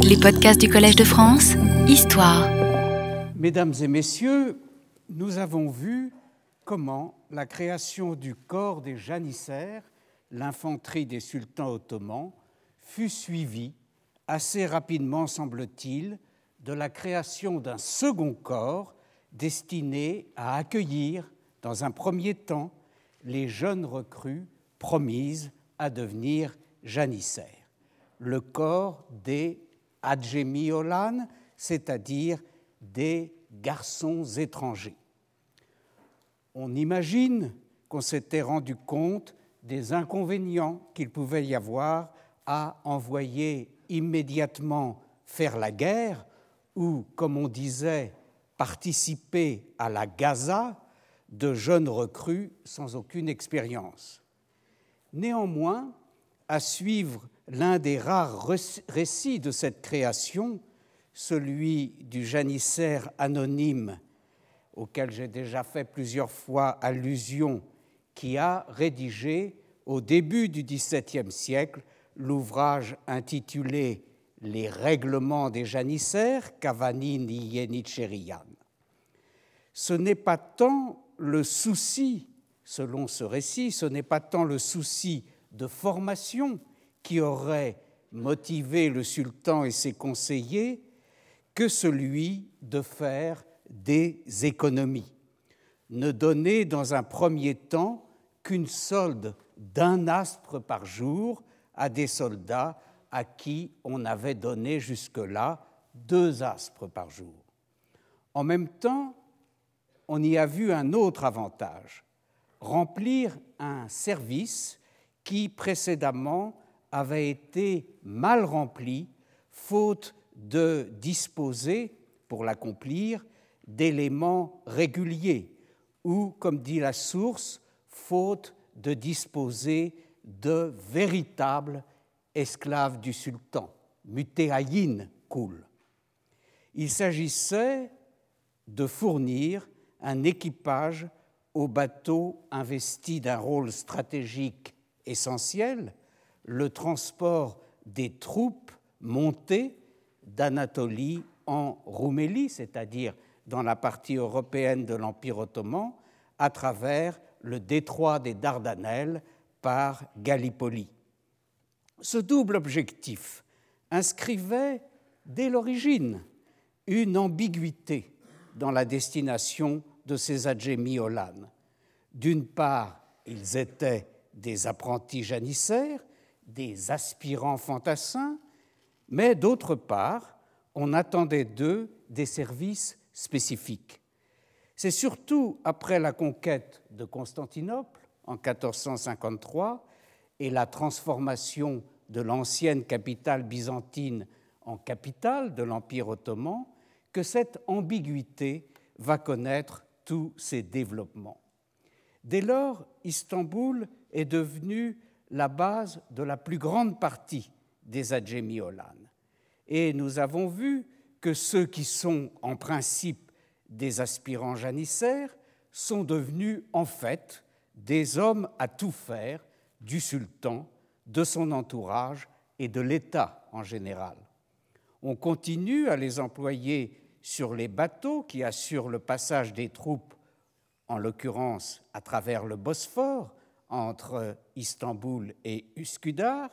Les podcasts du Collège de France, Histoire. Mesdames et messieurs, nous avons vu comment la création du corps des janissaires, l'infanterie des sultans ottomans, fut suivie assez rapidement, semble-t-il, de la création d'un second corps destiné à accueillir, dans un premier temps, les jeunes recrues promises à devenir janissaires. Le corps des C'est-à-dire des garçons étrangers. On imagine qu'on s'était rendu compte des inconvénients qu'il pouvait y avoir à envoyer immédiatement faire la guerre ou, comme on disait, participer à la Gaza de jeunes recrues sans aucune expérience. Néanmoins, à suivre l'un des rares récits de cette création, celui du janissaire anonyme auquel j'ai déjà fait plusieurs fois allusion, qui a rédigé au début du XVIIe siècle l'ouvrage intitulé Les règlements des janissaires, Cavanini Yenicherian. Ce n'est pas tant le souci, selon ce récit, ce n'est pas tant le souci de formation qui aurait motivé le sultan et ses conseillers que celui de faire des économies, ne donner dans un premier temps qu'une solde d'un astre par jour à des soldats à qui on avait donné jusque-là deux aspres par jour. En même temps, on y a vu un autre avantage, remplir un service qui précédemment avait été mal rempli, faute de disposer, pour l'accomplir, d'éléments réguliers, ou, comme dit la source, faute de disposer de véritables esclaves du sultan, mutéaïn kul. Il s'agissait de fournir un équipage au bateau investi d'un rôle stratégique essentiel, le transport des troupes montées d'Anatolie en Roumélie, c'est-à-dire dans la partie européenne de l'Empire ottoman, à travers le détroit des Dardanelles par Gallipoli. Ce double objectif inscrivait dès l'origine une ambiguïté dans la destination de ces Adjémiolanes. D'une part, ils étaient des apprentis janissaires, des aspirants fantassins, mais d'autre part, on attendait d'eux des services spécifiques. C'est surtout après la conquête de Constantinople en 1453 et la transformation de l'ancienne capitale byzantine en capitale de l'Empire ottoman que cette ambiguïté va connaître tous ses développements. Dès lors, Istanbul est devenue la base de la plus grande partie des Adjémiolanes. Et nous avons vu que ceux qui sont en principe des aspirants janissaires sont devenus en fait des hommes à tout faire du sultan, de son entourage et de l'État en général. On continue à les employer sur les bateaux qui assurent le passage des troupes, en l'occurrence à travers le Bosphore, entre Istanbul et Uskudar,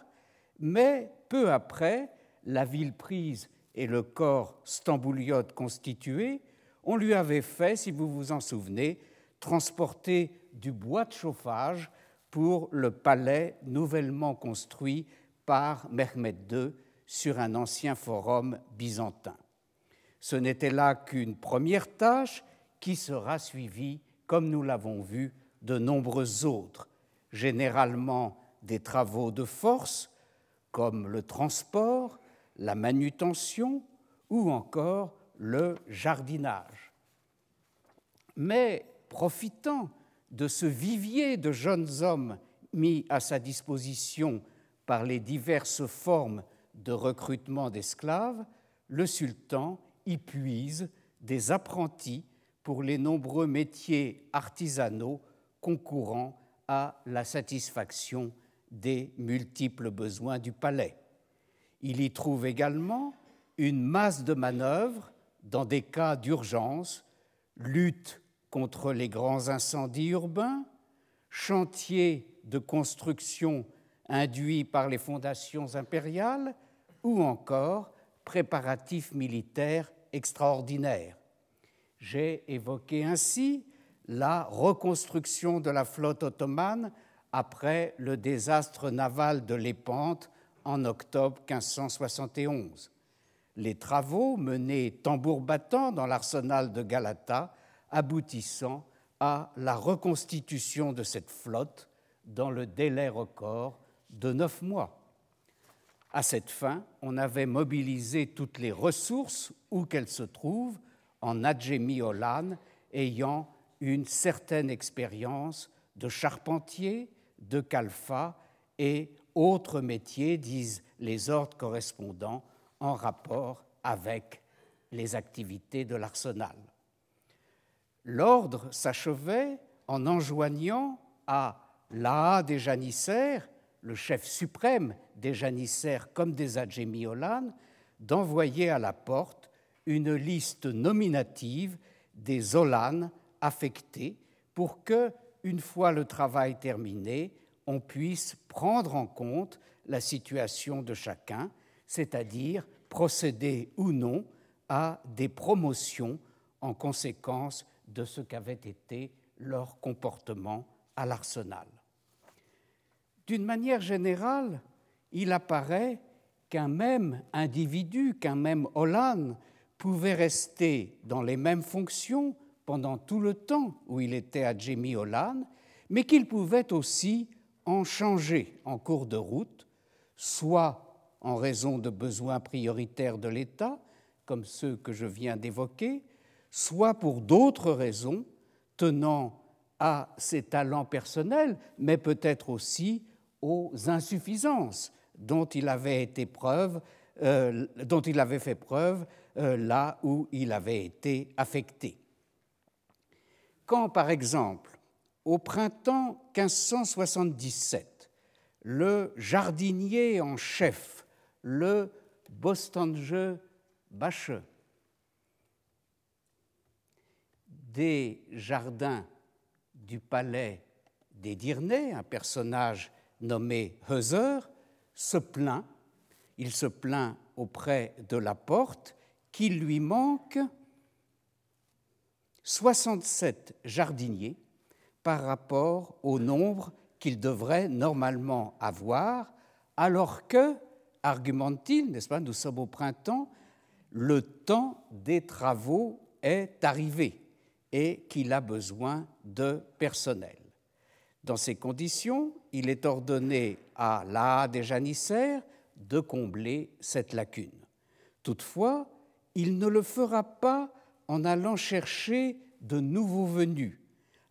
mais peu après, la ville prise et le corps stambouliote constitué, on lui avait fait, si vous vous en souvenez, transporter du bois de chauffage pour le palais nouvellement construit par Mehmed II sur un ancien forum byzantin. Ce n'était là qu'une première tâche qui sera suivie, comme nous l'avons vu, de nombreuses autres, généralement des travaux de force, comme le transport, la manutention ou encore le jardinage. Mais profitant de ce vivier de jeunes hommes mis à sa disposition par les diverses formes de recrutement d'esclaves, le sultan y puise des apprentis pour les nombreux métiers artisanaux concourant à la satisfaction des multiples besoins du palais. Il y trouve également une masse de manœuvres dans des cas d'urgence, lutte contre les grands incendies urbains, chantier de construction induit par les fondations impériales, ou encore préparatifs militaires extraordinaires. J'ai évoqué ainsi la reconstruction de la flotte ottomane après le désastre naval de Lépante en octobre 1571. Les travaux menés tambour battant dans l'arsenal de Galata aboutissant à la reconstitution de cette flotte dans le délai record de neuf mois. À cette fin, on avait mobilisé toutes les ressources où qu'elles se trouvent en Adjemi Olan ayant une certaine expérience de charpentier, de calfa et autres métiers, disent les ordres correspondants, en rapport avec les activités de l'arsenal. L'ordre s'achevait en enjoignant à l'Aa des janissaires, le chef suprême des janissaires comme des adjémiolanes, d'envoyer à la porte une liste nominative des olanes affectés pour que, une fois le travail terminé, on puisse prendre en compte la situation de chacun, c'est-à-dire procéder ou non à des promotions en conséquence de ce qu'avait été leur comportement à l'arsenal. D'une manière générale, il apparaît qu'un même individu, qu'un même Olan pouvait rester dans les mêmes fonctions pendant tout le temps où il était à Jimmy Olan, mais qu'il pouvait aussi en changer en cours de route, soit en raison de besoins prioritaires de l'État, comme ceux que je viens d'évoquer, soit pour d'autres raisons tenant à ses talents personnels, mais peut-être aussi aux insuffisances dont il avait, euh, fait preuve euh, là où il avait été affecté. Quand, par exemple, au printemps 1577, le jardinier en chef, le Bostange Bache, des jardins du palais des Dirnets, un personnage nommé Heuser, se plaint, il se plaint auprès de la porte qu'il lui manque 67 jardiniers par rapport au nombre qu'il devrait normalement avoir, alors que, argumente-t-il, n'est-ce pas, nous sommes au printemps, le temps des travaux est arrivé et qu'il a besoin de personnel. Dans ces conditions, il est ordonné à l'A des janissaires de combler cette lacune. Toutefois, il ne le fera pas en allant chercher de nouveaux venus,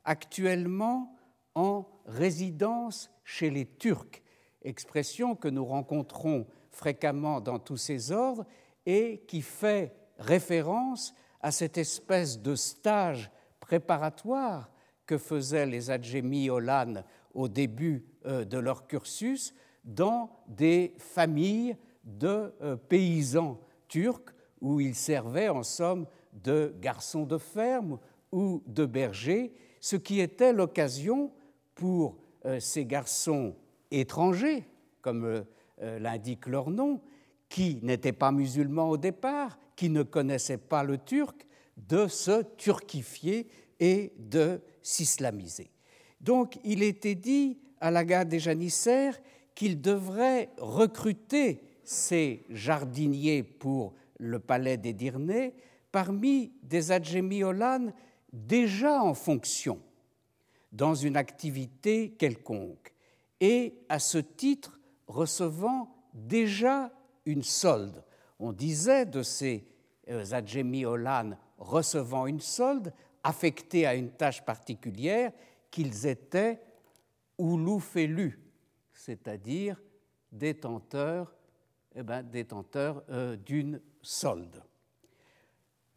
actuellement en résidence chez les Turcs, expression que nous rencontrons fréquemment dans tous ces ordres et qui fait référence à cette espèce de stage préparatoire que faisaient les adjémis Olan au début euh, de leur cursus dans des familles de euh, paysans turcs où ils servaient en somme de garçons de ferme ou de bergers, ce qui était l'occasion pour euh, ces garçons étrangers, comme l'indique leur nom, qui n'étaient pas musulmans au départ, qui ne connaissaient pas le turc, de se turquifier et de s'islamiser. Donc il était dit à la gare des janissaires qu'il devrait recruter ces jardiniers pour le palais des Dirnets parmi des adjémiolanes déjà en fonction dans une activité quelconque et à ce titre recevant déjà une solde. On disait de ces euh, adjémiolanes recevant une solde affectés à une tâche particulière qu'ils étaient ouloufélus, c'est-à-dire détenteurs, eh ben, euh, d'une solde.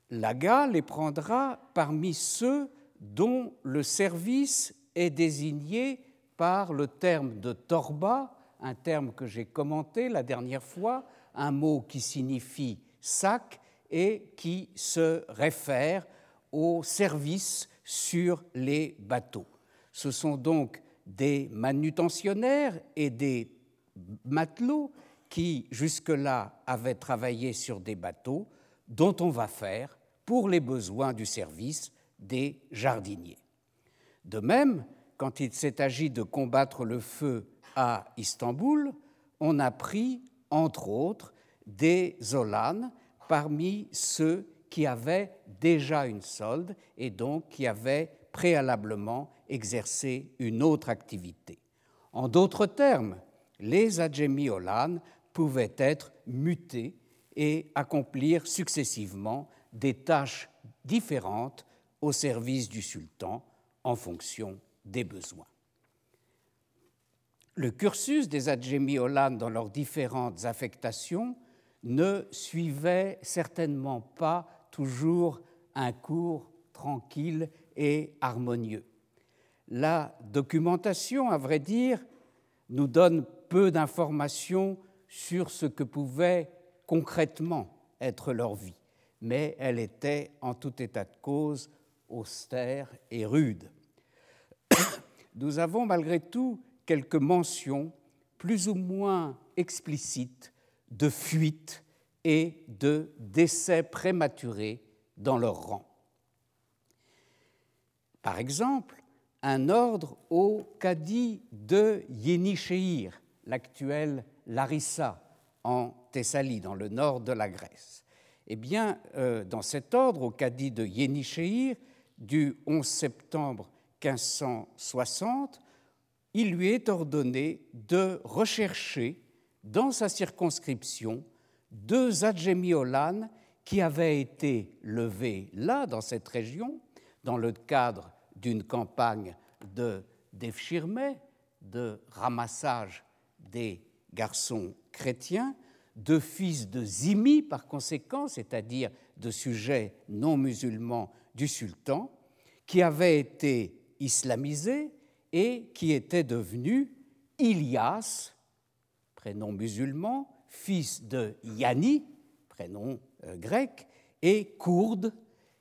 L'AGA les prendra parmi ceux dont le service est désigné par le terme de torba, un terme que j'ai commenté la dernière fois, un mot qui signifie sac et qui se réfère aux services sur les bateaux. Ce sont donc des manutentionnaires et des matelots qui jusque-là avaient travaillé sur des bateaux dont on va faire, pour les besoins du service, des jardiniers. De même, quand il s'est agi de combattre le feu à Istanbul, on a pris, entre autres, des Zolanes parmi ceux qui avaient déjà une solde et donc qui avaient préalablement exercé une autre activité. En d'autres termes, les Adjemi Olan pouvaient être mutés et accomplir successivement des tâches différentes au service du sultan en fonction des besoins. Le cursus des Adjemi Olan dans leurs différentes affectations ne suivait certainement pas toujours un cours tranquille et harmonieux. La documentation, à vrai dire, nous donne peu d'informations sur ce que pouvait concrètement être leur vie, mais elle était en tout état de cause austère et rude. Nous avons malgré tout quelques mentions plus ou moins explicites de fuites et de décès prématurés dans leur rang. Par exemple, un ordre au cadi de Yénichéir, l'actuel Larissa, en Thessalie, dans le nord de la Grèce. Eh bien, euh, dans cet ordre, au cadi de Yénichéir, du 11 septembre 1560, il lui est ordonné de rechercher dans sa circonscription deux adjémiolanes qui avaient été levés là, dans cette région, dans le cadre d'une campagne de défchirme, de ramassage des garçons chrétiens, de fils de Zimi par conséquent, c'est-à-dire de sujets non musulmans du sultan, qui avaient été islamisés et qui étaient devenus Ilias, prénom musulman, fils de Yani, prénom euh, grec, et Kourde,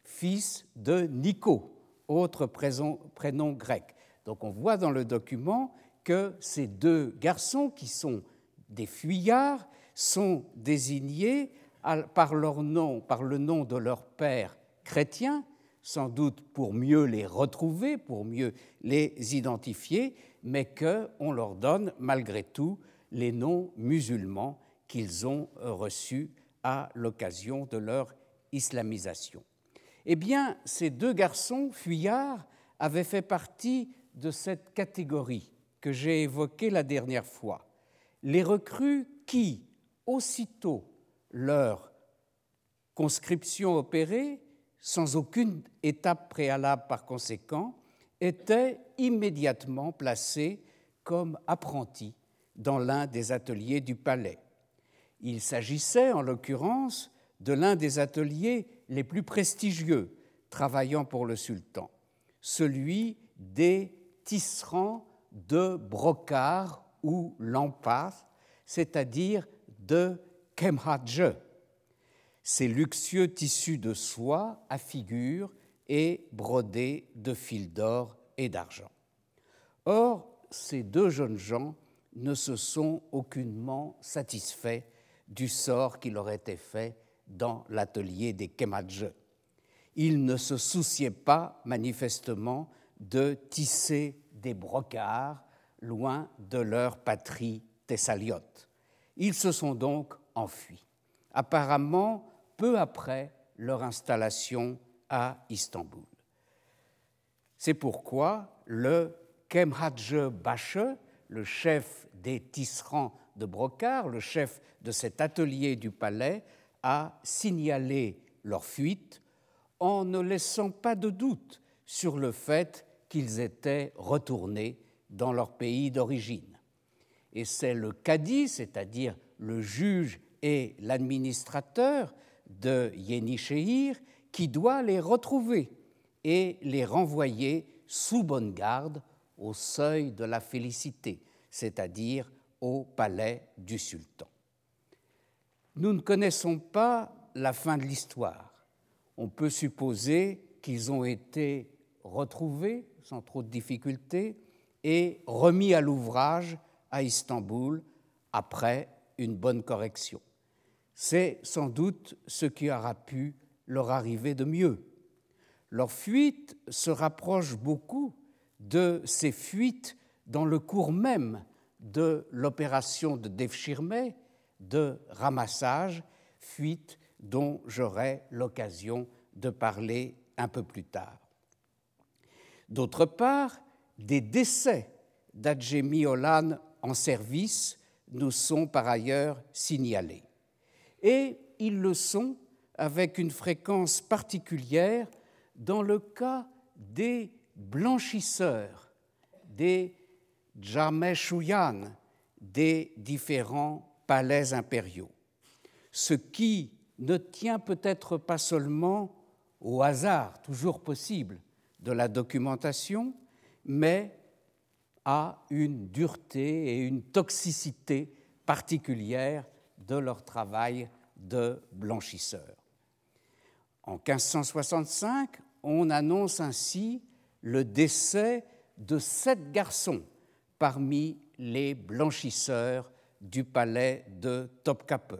fils de Nico, autre prénom, grec. Donc on voit dans le document que ces deux garçons, qui sont des fuyards, sont désignés par leur nom, par le nom de leur père chrétien, sans doute pour mieux les retrouver, pour mieux les identifier, mais qu'on leur donne malgré tout les noms musulmans qu'ils ont reçus à l'occasion de leur islamisation. Eh bien, ces deux garçons fuyards avaient fait partie de cette catégorie que j'ai évoquée la dernière fois. Les recrues qui, aussitôt leur conscription opérée, sans aucune étape préalable par conséquent, étaient immédiatement placées comme apprentis dans l'un des ateliers du palais. Il s'agissait en l'occurrence de l'un des ateliers les plus prestigieux travaillant pour le sultan, celui des tisserands de brocart ou lampas, c'est-à-dire de kemhadje, ces luxueux tissus de soie à figure et brodés de fils d'or et d'argent. Or, ces deux jeunes gens ne se sont aucunement satisfaits du sort qui leur était fait dans l'atelier des Kemadje. Ils ne se souciaient pas manifestement de tisser des brocards loin de leur patrie thessaliote. Ils se sont donc enfuis, apparemment peu après leur installation à Istanbul. C'est pourquoi le Kemhadje Bache, le chef des tisserands de brocart, le chef de cet atelier du palais, a signalé leur fuite en ne laissant pas de doute sur le fait qu'ils étaient retournés dans leur pays d'origine. Et c'est le cadi, c'est-à-dire le juge et l'administrateur de Yénichéhir, qui doit les retrouver et les renvoyer sous bonne garde au seuil de la félicité, c'est-à-dire au palais du sultan. Nous ne connaissons pas la fin de l'histoire. On peut supposer qu'ils ont été retrouvés sans trop de difficultés et remis à l'ouvrage à Istanbul après une bonne correction. C'est sans doute ce qui aura pu leur arriver de mieux. Leur fuite se rapproche beaucoup de ces fuites dans le cours même de l'opération de Devshirme, de ramassage, fuite dont j'aurai l'occasion de parler un peu plus tard. D'autre part, des décès d'Adjemi Olan en service nous sont par ailleurs signalés. Et ils le sont avec une fréquence particulière dans le cas des blanchisseurs, des Jameshuyan, des différents palais impériaux. Ce qui ne tient peut-être pas seulement au hasard, toujours possible, de la documentation, mais à une dureté et une toxicité particulières de leur travail de blanchisseur. En 1565, on annonce ainsi le décès de sept garçons parmi les blanchisseurs du palais de Topkapi.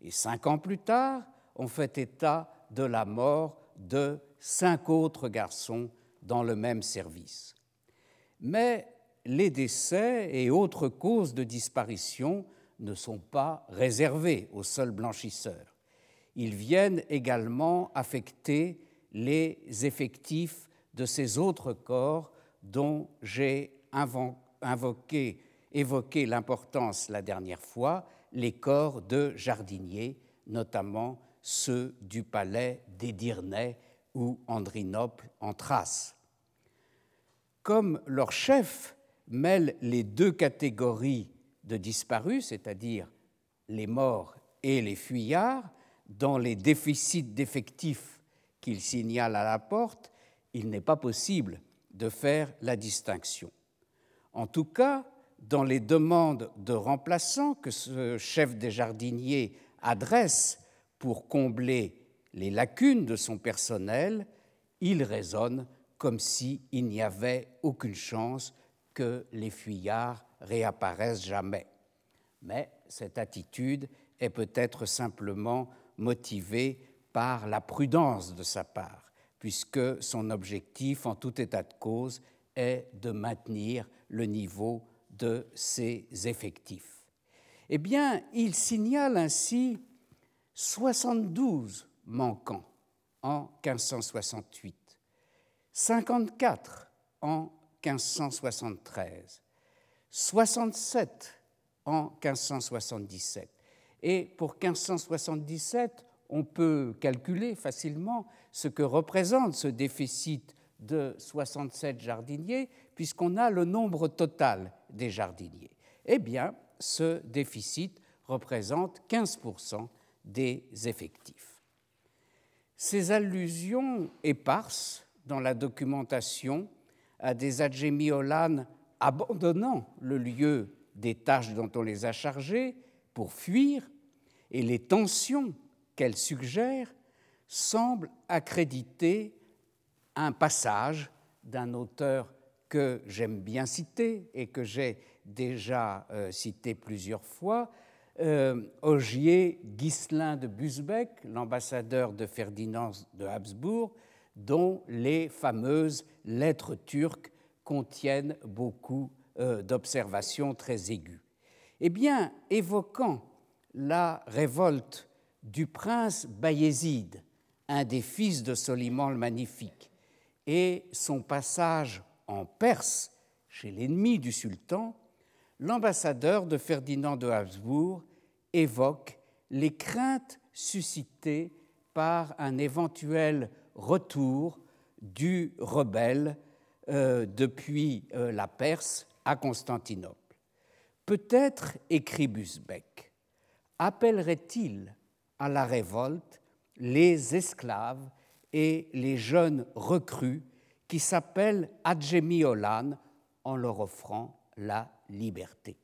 Et cinq ans plus tard, on fait état de la mort de cinq autres garçons dans le même service. Mais les décès et autres causes de disparition ne sont pas réservés aux seuls blanchisseurs. Ils viennent également affecter les effectifs de ces autres corps dont j'ai invoqué, évoqué l'importance la dernière fois, les corps de jardiniers, notamment ceux du palais d'Édirnée ou Andrinople en Thrace. Comme leur chef mêle les deux catégories de disparus, c'est-à-dire les morts et les fuyards, dans les déficits d'effectifs qu'il signale à la porte, il n'est pas possible de faire la distinction. En tout cas, dans les demandes de remplaçants que ce chef des jardiniers adresse pour combler les lacunes de son personnel, il raisonne comme s'il n'y avait aucune chance que les fuyards réapparaissent jamais. Mais cette attitude est peut-être simplement motivée par la prudence de sa part, puisque son objectif, en tout état de cause, est de maintenir le niveau de ses effectifs. Eh bien, il signale ainsi 72 manquants en 1568, 54 en 1573, 67 en 1577. Et pour 1577, on peut calculer facilement ce que représente ce déficit de 67 jardiniers, puisqu'on a le nombre total des jardiniers. Eh bien, ce déficit représente 15% des effectifs. Ces allusions éparses dans la documentation à des adjémiolanes abandonnant le lieu des tâches dont on les a chargés pour fuir et les tensions qu'elles suggèrent semblent accréditer un passage d'un auteur que j'aime bien citer et que j'ai déjà euh, cité plusieurs fois, euh, Ogier Ghislain de Busbeck, l'ambassadeur de Ferdinand de Habsbourg, dont les fameuses lettres turques contiennent beaucoup euh, d'observations très aiguës. Eh bien, évoquant la révolte du prince Bayezid, un des fils de Soliman le Magnifique, et son passage en Perse chez l'ennemi du sultan, l'ambassadeur de Ferdinand de Habsbourg évoque les craintes suscitées par un éventuel retour du rebelle euh, depuis euh, la Perse à Constantinople. Peut-être, écrit Busbeck, appellerait-il à la révolte les esclaves et les jeunes recrues qui s'appellent Adjemiolan en leur offrant la liberté.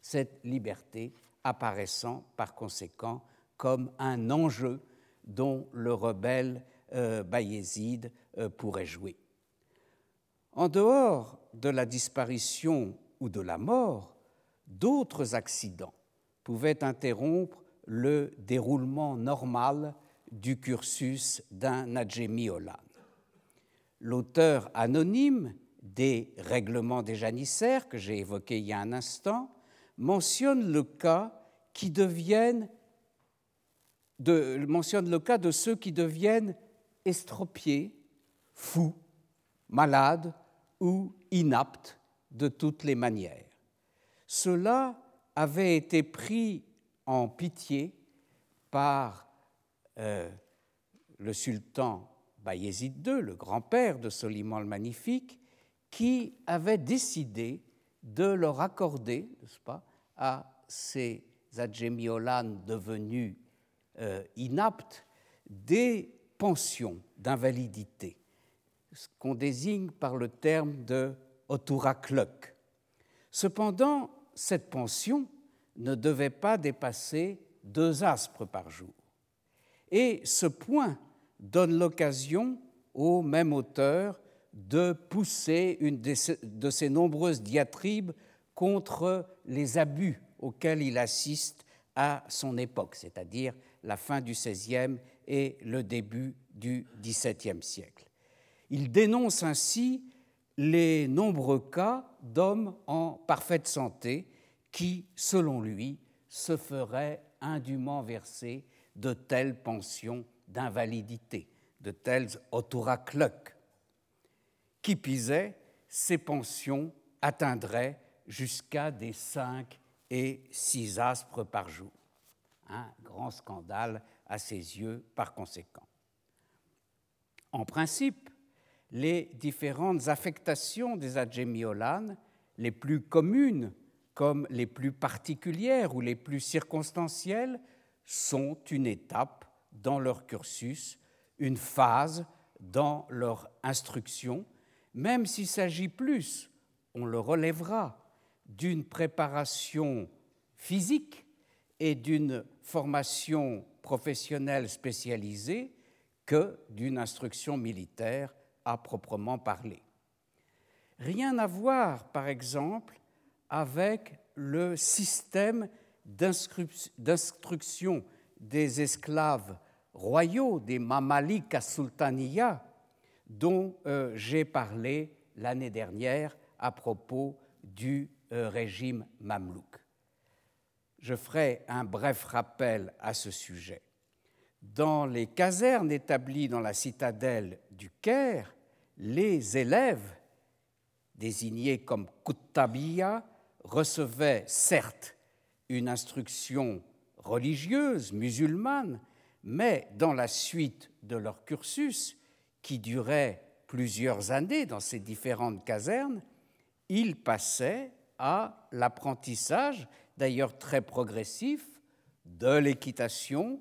Cette liberté apparaissant par conséquent comme un enjeu dont le rebelle euh, Bayezid euh, pourrait jouer. En dehors de la disparition ou de la mort, d'autres accidents pouvaient interrompre le déroulement normal du cursus d'un Olan. L'auteur anonyme des règlements des janissaires que j'ai évoqué il y a un instant mentionne le cas qui deviennent de, mentionne le cas de ceux qui deviennent estropiés, fous, malades ou inaptes de toutes les manières. Cela avait été pris en pitié par euh, le sultan Bayezid II, le grand-père de Soliman le Magnifique, qui avait décidé de leur accorder, n'est-ce pas, à ces adjémiolanes devenus euh, inaptes des pensions d'invalidité, ce qu'on désigne par le terme de oturakluk. Cependant, cette pension ne devait pas dépasser deux aspres par jour. Et ce point donne l'occasion au même auteur de pousser une de ses nombreuses diatribes contre les abus auxquels il assiste à son époque, c'est-à-dire la fin du XVIe et le début du XVIIe siècle. Il dénonce ainsi les nombreux cas d'hommes en parfaite santé qui, selon lui, se feraient indûment verser de telles pensions d'invalidité, de tels autorakluk. Qui pisait, ces pensions atteindraient jusqu'à des cinq et six aspres par jour. Un grand scandale à ses yeux par conséquent. En principe, les différentes affectations des adjémiolanes, les plus communes comme les plus particulières ou les plus circonstancielles, sont une étape dans leur cursus, une phase dans leur instruction, même s'il s'agit plus, on le relèvera, d'une préparation physique et d'une formation professionnelle spécialisée que d'une instruction militaire à proprement parler. Rien à voir, par exemple, avec le système d'instruction des esclaves royaux, des Mamalik à Sultaniya, dont euh, j'ai parlé l'année dernière à propos du euh, régime mamelouk. Je ferai un bref rappel à ce sujet. Dans les casernes établies dans la citadelle du Caire, les élèves, désignés comme Kuttabiya, recevaient certes une instruction religieuse, musulmane, mais dans la suite de leur cursus, qui durait plusieurs années dans ces différentes casernes, ils passaient à l'apprentissage, d'ailleurs très progressif, de l'équitation,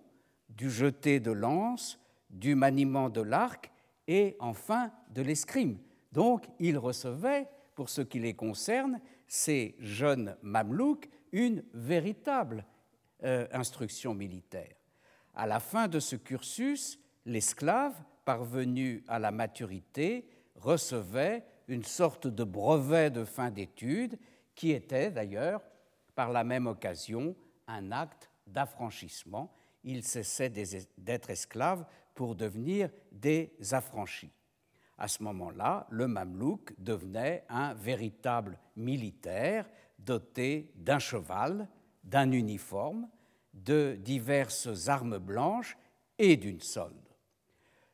du jeté de lance, du maniement de l'arc et enfin de l'escrime. Donc ils recevaient, pour ce qui les concerne, ces jeunes mamelouks, une véritable euh, instruction militaire. À la fin de ce cursus, l'esclave, parvenu à la maturité, recevait une sorte de brevet de fin d'études qui était d'ailleurs, par la même occasion, un acte d'affranchissement. Ils cessaient d'être esclaves pour devenir des affranchis. À ce moment-là, le mamelouk devenait un véritable militaire doté d'un cheval, d'un uniforme, de diverses armes blanches et d'une solde.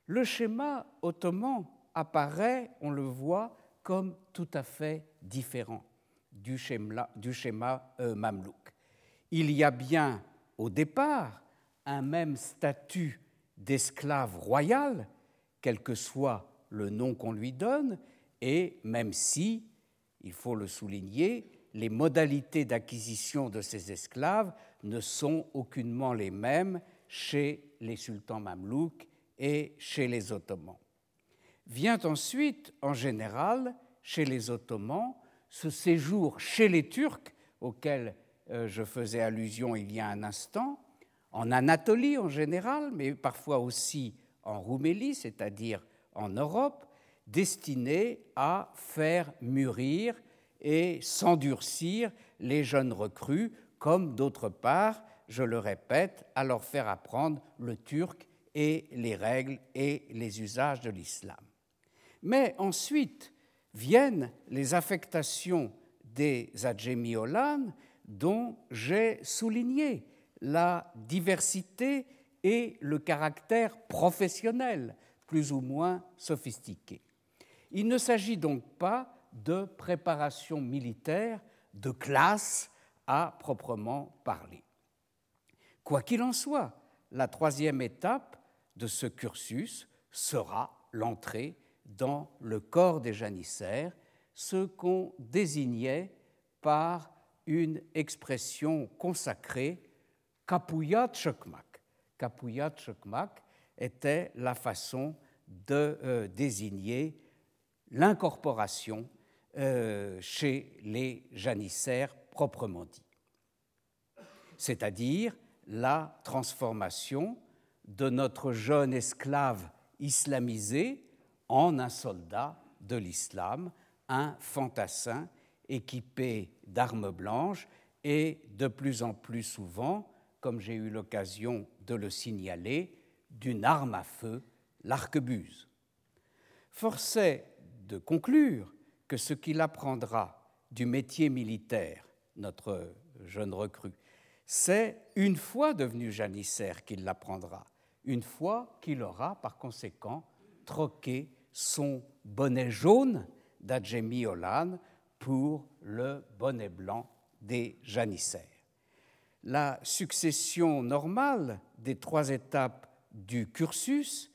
Le schéma ottoman apparaît, on le voit, comme tout à fait différent du schéma, euh, mamelouk. Il y a bien au départ un même statut d'esclave royal, quel que soit le nom qu'on lui donne, et même si, il faut le souligner, les modalités d'acquisition de ces esclaves ne sont aucunement les mêmes chez les sultans mamelouks et chez les Ottomans. Vient ensuite, en général, chez les Ottomans, ce séjour chez les Turcs, auquel euh, je faisais allusion il y a un instant, en Anatolie en général, mais parfois aussi en Roumélie, c'est-à-dire en Europe, destinés à faire mûrir et s'endurcir les jeunes recrues, comme d'autre part, je le répète, à leur faire apprendre le turc et les règles et les usages de l'islam. Mais ensuite viennent les affectations des Adjémiolan dont j'ai souligné la diversité et le caractère professionnel plus ou moins sophistiqué. Il ne s'agit donc pas de préparation militaire de classe à proprement parler. Quoi qu'il en soit, la troisième étape de ce cursus sera l'entrée dans le corps des janissaires, ce qu'on désignait par une expression consacrée, kapuyat chokmak. Kapuyat chokmak était la façon de euh, désigner l'incorporation euh, chez les janissaires proprement dit, c'est-à-dire la transformation de notre jeune esclave islamisé en un soldat de l'islam, un fantassin équipé d'armes blanches et de plus en plus souvent, comme j'ai eu l'occasion de le signaler, d'une arme à feu, l'arquebuse. Force est de conclure que ce qu'il apprendra du métier militaire, notre jeune recrue, c'est une fois devenu janissaire qu'il l'apprendra, une fois qu'il aura par conséquent troqué son bonnet jaune d'Adjemi Olan pour le bonnet blanc des janissaires. La succession normale des trois étapes du cursus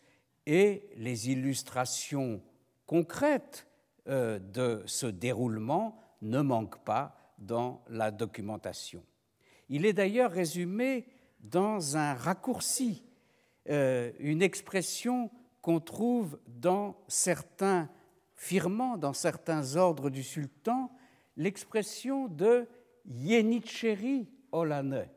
et les illustrations concrètes euh, de ce déroulement ne manquent pas dans la documentation. Il est d'ailleurs résumé dans un raccourci, euh, une expression qu'on trouve dans certains firmants, dans certains ordres du sultan, l'expression de Yenicheri Olane.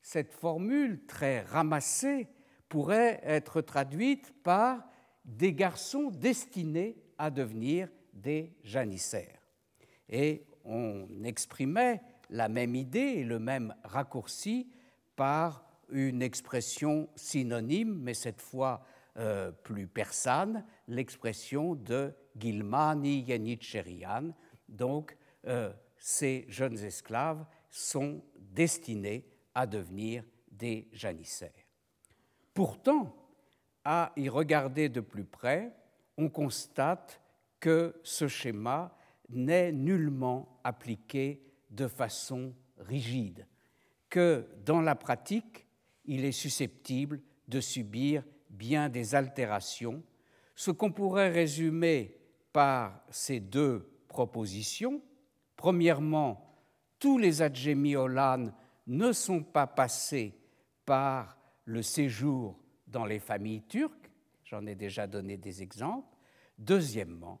Cette formule très ramassée pourrait être traduite par des garçons destinés à devenir des janissaires. Et on exprimait la même idée et le même raccourci par une expression synonyme, mais cette fois euh, plus persane, l'expression de Gilmani Yenicherian. Donc, euh, ces jeunes esclaves sont destinés à devenir des janissaires. Pourtant, à y regarder de plus près, on constate que ce schéma n'est nullement appliqué de façon rigide, que dans la pratique, il est susceptible de subir bien des altérations, ce qu'on pourrait résumer par ces deux propositions. Premièrement, tous les adjémiolan ne sont pas passés par le séjour dans les familles turques, j'en ai déjà donné des exemples. Deuxièmement,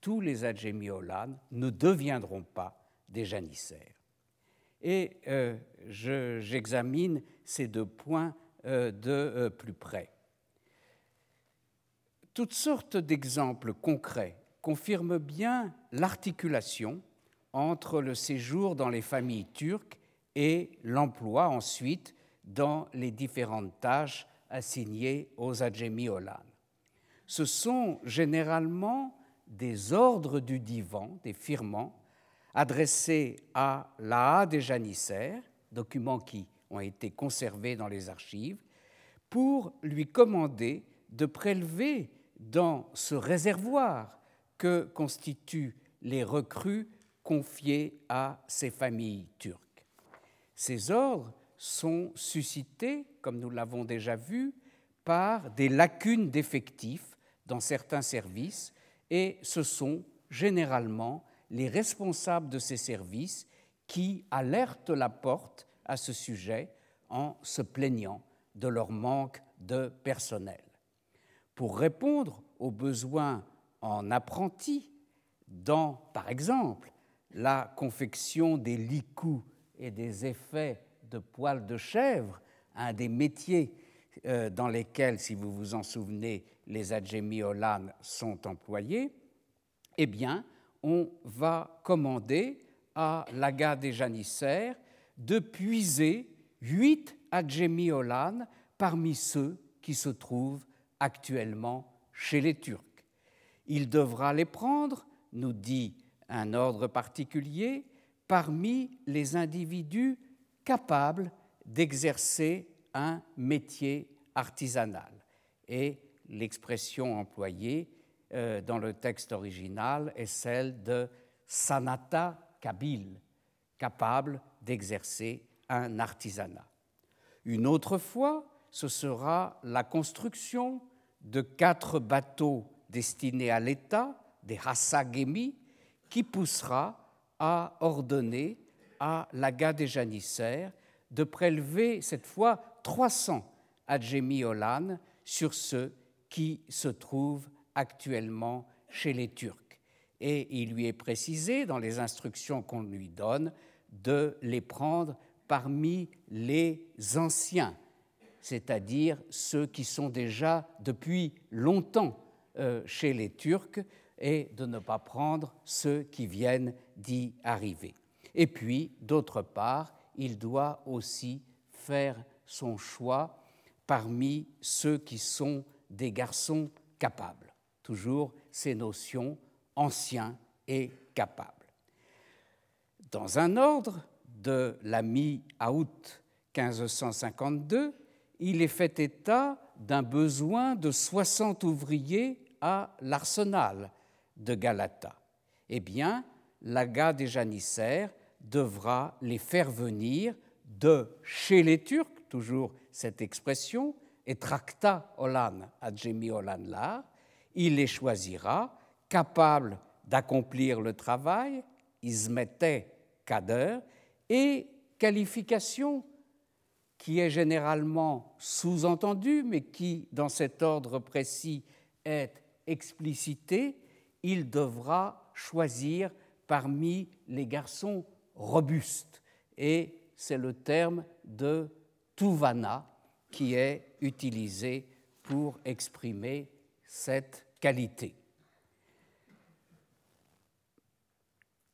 tous les adjémiolan ne deviendront pas des janissaires. Et euh, j'examine ces deux points euh, de euh, plus près. Toutes sortes d'exemples concrets confirment bien l'articulation entre le séjour dans les familles turques et l'emploi ensuite dans les différentes tâches assignées aux Adjemi Olan. Ce sont généralement des ordres du divan, des firmants, adressés à l'A des janissaires, documents qui ont été conservés dans les archives, pour lui commander de prélever dans ce réservoir que constituent les recrues confiées à ces familles turques. Ces ordres sont suscités, comme nous l'avons déjà vu, par des lacunes d'effectifs dans certains services et ce sont généralement les responsables de ces services qui alertent la porte à ce sujet en se plaignant de leur manque de personnel pour répondre aux besoins en apprentis dans, par exemple, la confection des licous et des effets de poils de chèvre un des métiers euh, dans lesquels, si vous vous en souvenez, les adjémiolanes sont employés, eh bien, on va commander à l'aga des janissaires de puiser huit adjémiolanes parmi ceux qui se trouvent actuellement chez les Turcs. Il devra les prendre, nous dit un ordre particulier, parmi les individus capables d'exercer un métier artisanal. Et l'expression employée euh, dans le texte original est celle de sanata kabil, capable d'exercer un artisanat. Une autre fois, ce sera la construction de quatre bateaux destinés à l'État, des Hassagemi, qui poussera à ordonner à l'Aga des janissaires de prélever cette fois 300 adjémiolan sur ceux qui se trouvent actuellement chez les Turcs. Et il lui est précisé dans les instructions qu'on lui donne de les prendre parmi les anciens, c'est-à-dire ceux qui sont déjà depuis longtemps euh, chez les Turcs, et de ne pas prendre ceux qui viennent d'y arriver. Et puis, d'autre part, il doit aussi faire son choix parmi ceux qui sont des garçons capables. Toujours ces notions anciens et capables. Dans un ordre de la mi-août 1552, il est fait état d'un besoin de 60 ouvriers à l'arsenal de Galata. Eh bien, l'aga des janissaires devra les faire venir de chez les Turcs, toujours cette expression, et tracta olan adjemi olan la, il les choisira, capables d'accomplir le travail, ismete kader, et qualification qui est généralement sous-entendue, mais qui, dans cet ordre précis, est explicitée, il devra choisir parmi les garçons robustes. Et c'est le terme de tuvana qui est utilisé pour exprimer cette qualité.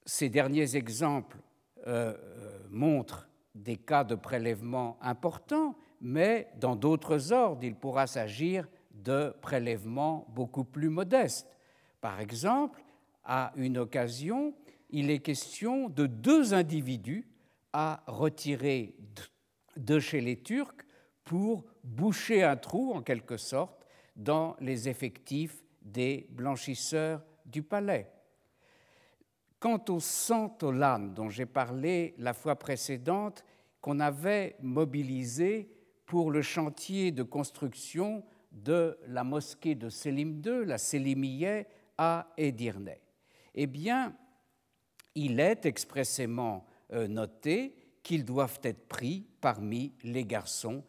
Ces derniers exemples euh, euh, montrent des cas de prélèvement importants, mais dans d'autres ordres, il pourra s'agir de prélèvements beaucoup plus modestes. Par exemple, à une occasion, il est question de deux individus à retirer de chez les Turcs pour boucher un trou, en quelque sorte, dans les effectifs des blanchisseurs du palais. Quant au Santolan dont j'ai parlé la fois précédente, qu'on avait mobilisé pour le chantier de construction de la mosquée de Selim II, la Selimiye, à Edirne. Eh bien, il est expressément euh, noté qu'ils doivent être pris parmi les garçons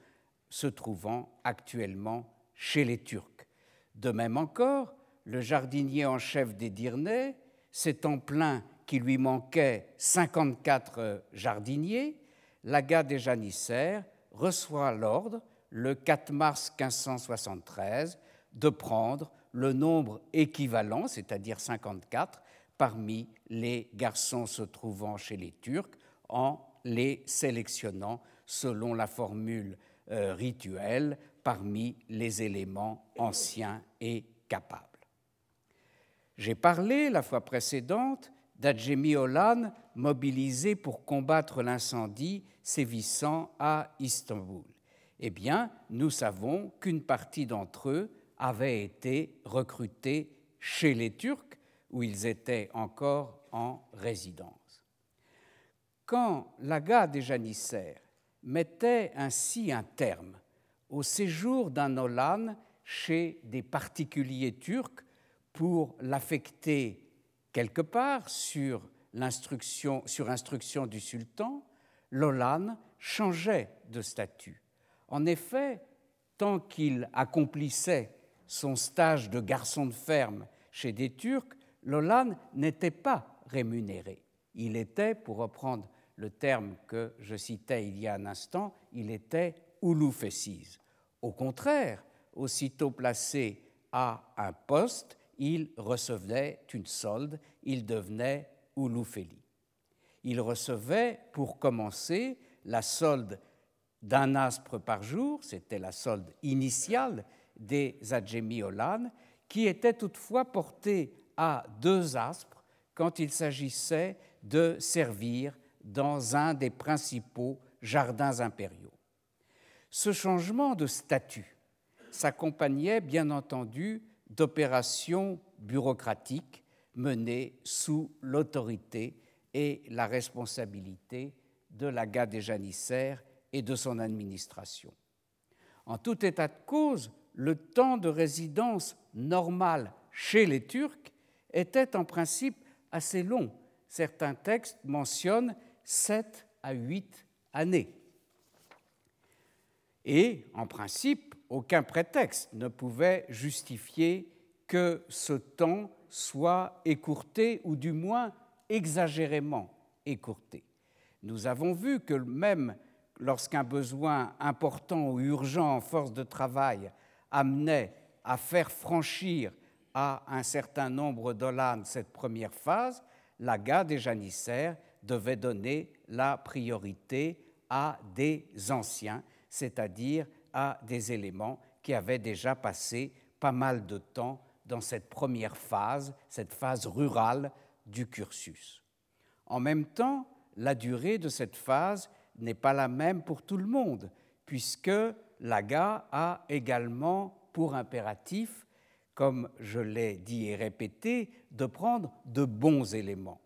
se trouvant actuellement chez les Turcs. De même encore, le jardinier en chef d'Edirne s'étant plaint qu'il lui manquait 54 jardiniers, l'Aga des janissaires reçoit l'ordre, le 4 mars 1573, de prendre le nombre équivalent, c'est-à-dire 54, parmi les garçons se trouvant chez les Turcs en les sélectionnant selon la formule euh, rituelle parmi les éléments anciens et capables. J'ai parlé la fois précédente d'Adjemi Olan mobilisé pour combattre l'incendie sévissant à Istanbul. Eh bien, nous savons qu'une partie d'entre eux avait été recrutés chez les Turcs, où ils étaient encore en résidence. Quand l'Aga des janissaires mettait ainsi un terme au séjour d'un Olan chez des particuliers turcs pour l'affecter quelque part sur, l'instruction, sur instruction du sultan, l'Olan changeait de statut. En effet, tant qu'il accomplissait son stage de garçon de ferme chez des Turcs, Lolan n'était pas rémunéré. Il était, pour reprendre le terme que je citais il y a un instant, il était Ouloufessiz. Au contraire, aussitôt placé à un poste, il recevait une solde, il devenait Ouloufeli. Il recevait, pour commencer, la solde d'un aspre par jour, c'était la solde initiale des Adjemi qui était toutefois portée à deux aspres quand il s'agissait de servir dans un des principaux jardins impériaux. Ce changement de statut s'accompagnait bien entendu d'opérations bureaucratiques menées sous l'autorité et la responsabilité de la garde des janissaires et de son administration. En tout état de cause, le temps de résidence normal chez les Turcs était en principe assez long. Certains textes mentionnent 7 à 8 années. Et, en principe, aucun prétexte ne pouvait justifier que ce temps soit écourté ou du moins exagérément écourté. Nous avons vu que même lorsqu'un besoin important ou urgent en force de travail amenait à faire franchir à un certain nombre d'Olanes cette première phase, la gare des janissaires devait donner la priorité à des anciens, c'est-à-dire à des éléments qui avaient déjà passé pas mal de temps dans cette première phase, cette phase rurale du cursus. En même temps, la durée de cette phase n'est pas la même pour tout le monde, puisque l'AGA a également pour impératif, comme je l'ai dit et répété, de prendre de bons éléments,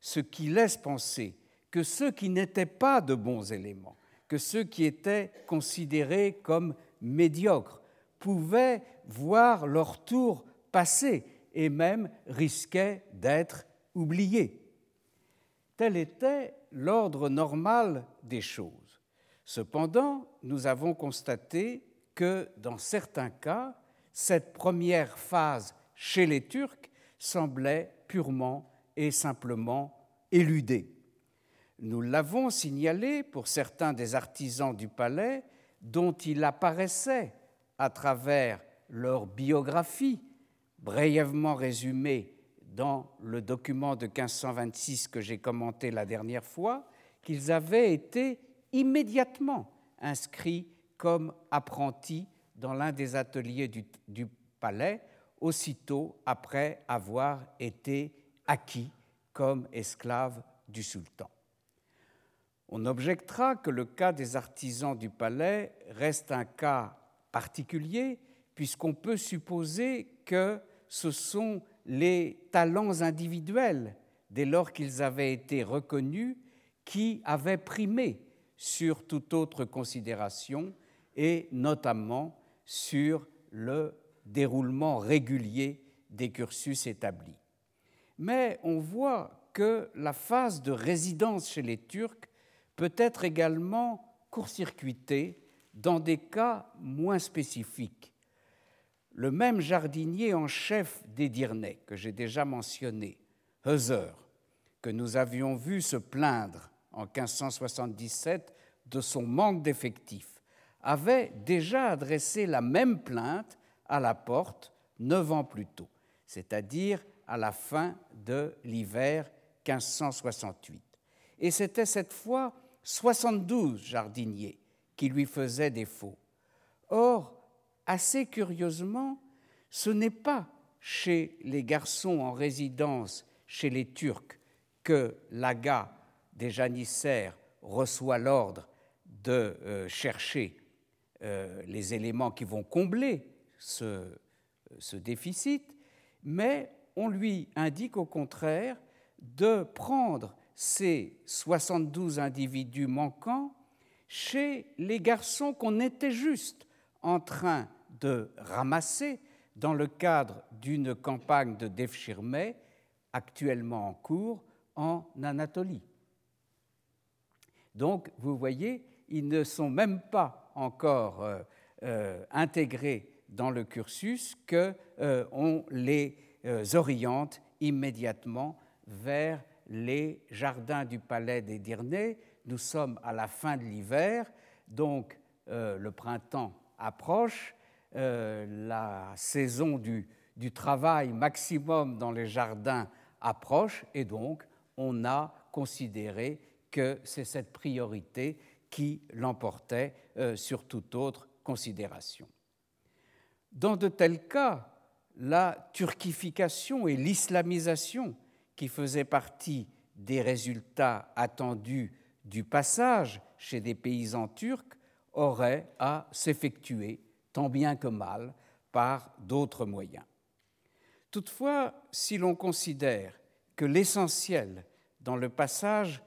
ce qui laisse penser que ceux qui n'étaient pas de bons éléments, que ceux qui étaient considérés comme médiocres, pouvaient voir leur tour passer et même risquaient d'être oubliés. Tel était l'ordre normal des choses. Cependant, nous avons constaté que dans certains cas, cette première phase chez les Turcs semblait purement et simplement éludée. Nous l'avons signalé pour certains des artisans du palais dont il apparaissait à travers leur biographie, brièvement résumée dans le document de 1526 que j'ai commenté la dernière fois qu'ils avaient été immédiatement inscrits comme apprentis dans l'un des ateliers du, du, palais, aussitôt après avoir été acquis comme esclaves du sultan. On objectera que le cas des artisans du palais reste un cas particulier, puisqu'on peut supposer que ce sont les talents individuels, dès lors qu'ils avaient été reconnus, qui avaient primé sur toute autre considération et notamment sur le déroulement régulier des cursus établis. Mais on voit que la phase de résidence chez les Turcs peut être également court-circuitée dans des cas moins spécifiques le même jardinier en chef d'Edirne que j'ai déjà mentionné, Heuser, que nous avions vu se plaindre en 1577 de son manque d'effectifs, avait déjà adressé la même plainte à la porte neuf ans plus tôt, c'est-à-dire à la fin de l'hiver 1568. Et c'était cette fois 72 jardiniers qui lui faisaient défaut. Or, assez curieusement, ce n'est pas chez les garçons en résidence chez les Turcs que l'AGA des janissaires reçoit l'ordre de euh, chercher euh, les éléments qui vont combler ce, ce déficit, mais on lui indique au contraire de prendre ces 72 individus manquants chez les garçons qu'on était juste en train de ramasser dans le cadre d'une campagne de Devshirme actuellement en cours en Anatolie. Donc, vous voyez, ils ne sont même pas encore euh, euh, intégrés dans le cursus qu'on euh, les oriente immédiatement vers les jardins du palais des Dyrnais. Nous sommes à la fin de l'hiver, donc le printemps approche, la saison du, du travail maximum dans les jardins approche, et donc on a considéré que c'est cette priorité qui l'emportait sur toute autre considération. Dans de tels cas, la turquification et l'islamisation, qui faisaient partie des résultats attendus du passage chez des paysans turcs, auraient à s'effectuer, tant bien que mal, par d'autres moyens. Toutefois, si l'on considère que l'essentiel dans le passage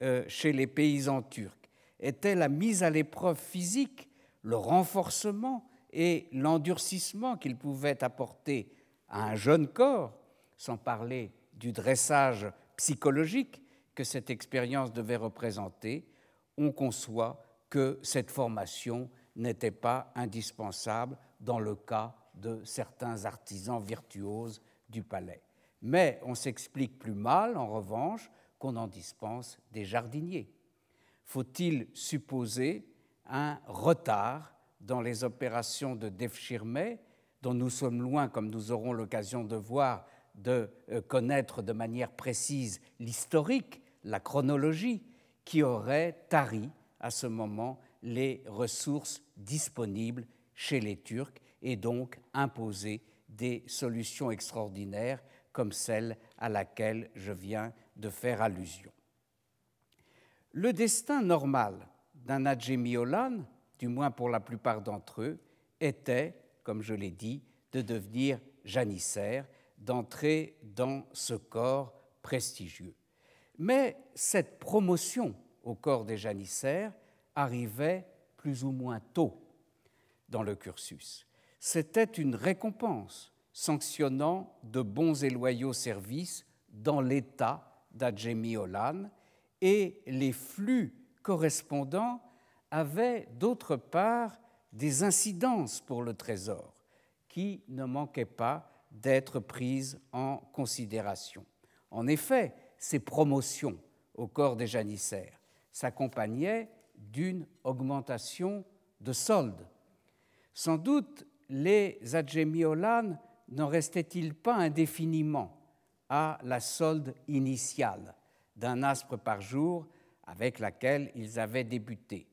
euh, chez les paysans turcs était la mise à l'épreuve physique, le renforcement et l'endurcissement qu'il pouvait apporter à un jeune corps, sans parler du dressage psychologique que cette expérience devait représenter, on conçoit que cette formation n'était pas indispensable dans le cas de certains artisans virtuoses du palais. Mais on s'explique plus mal, en revanche, qu'on en dispense des jardiniers. Faut-il supposer un retard dans les opérations de Defschirme, dont nous sommes loin, comme nous aurons l'occasion de voir, de euh, connaître de manière précise l'historique, la chronologie, qui aurait tari à ce moment les ressources disponibles chez les Turcs et donc imposé des solutions extraordinaires comme celle à laquelle je viens de faire allusion. Le destin normal d'un Adjémiolan, du moins pour la plupart d'entre eux, était, comme je l'ai dit, de devenir janissaire, d'entrer dans ce corps prestigieux. Mais cette promotion au corps des janissaires arrivait plus ou moins tôt dans le cursus. C'était une récompense sanctionnant de bons et loyaux services dans l'État d'Adjémiolan et les flux correspondants avait d'autre part des incidences pour le trésor qui ne manquaient pas d'être prises en considération. En effet, ces promotions au corps des janissaires s'accompagnaient d'une augmentation de soldes. Sans doute, les adjémiolanes n'en restaient-ils pas indéfiniment à la solde initiale d'un aspre par jour avec laquelle ils avaient débuté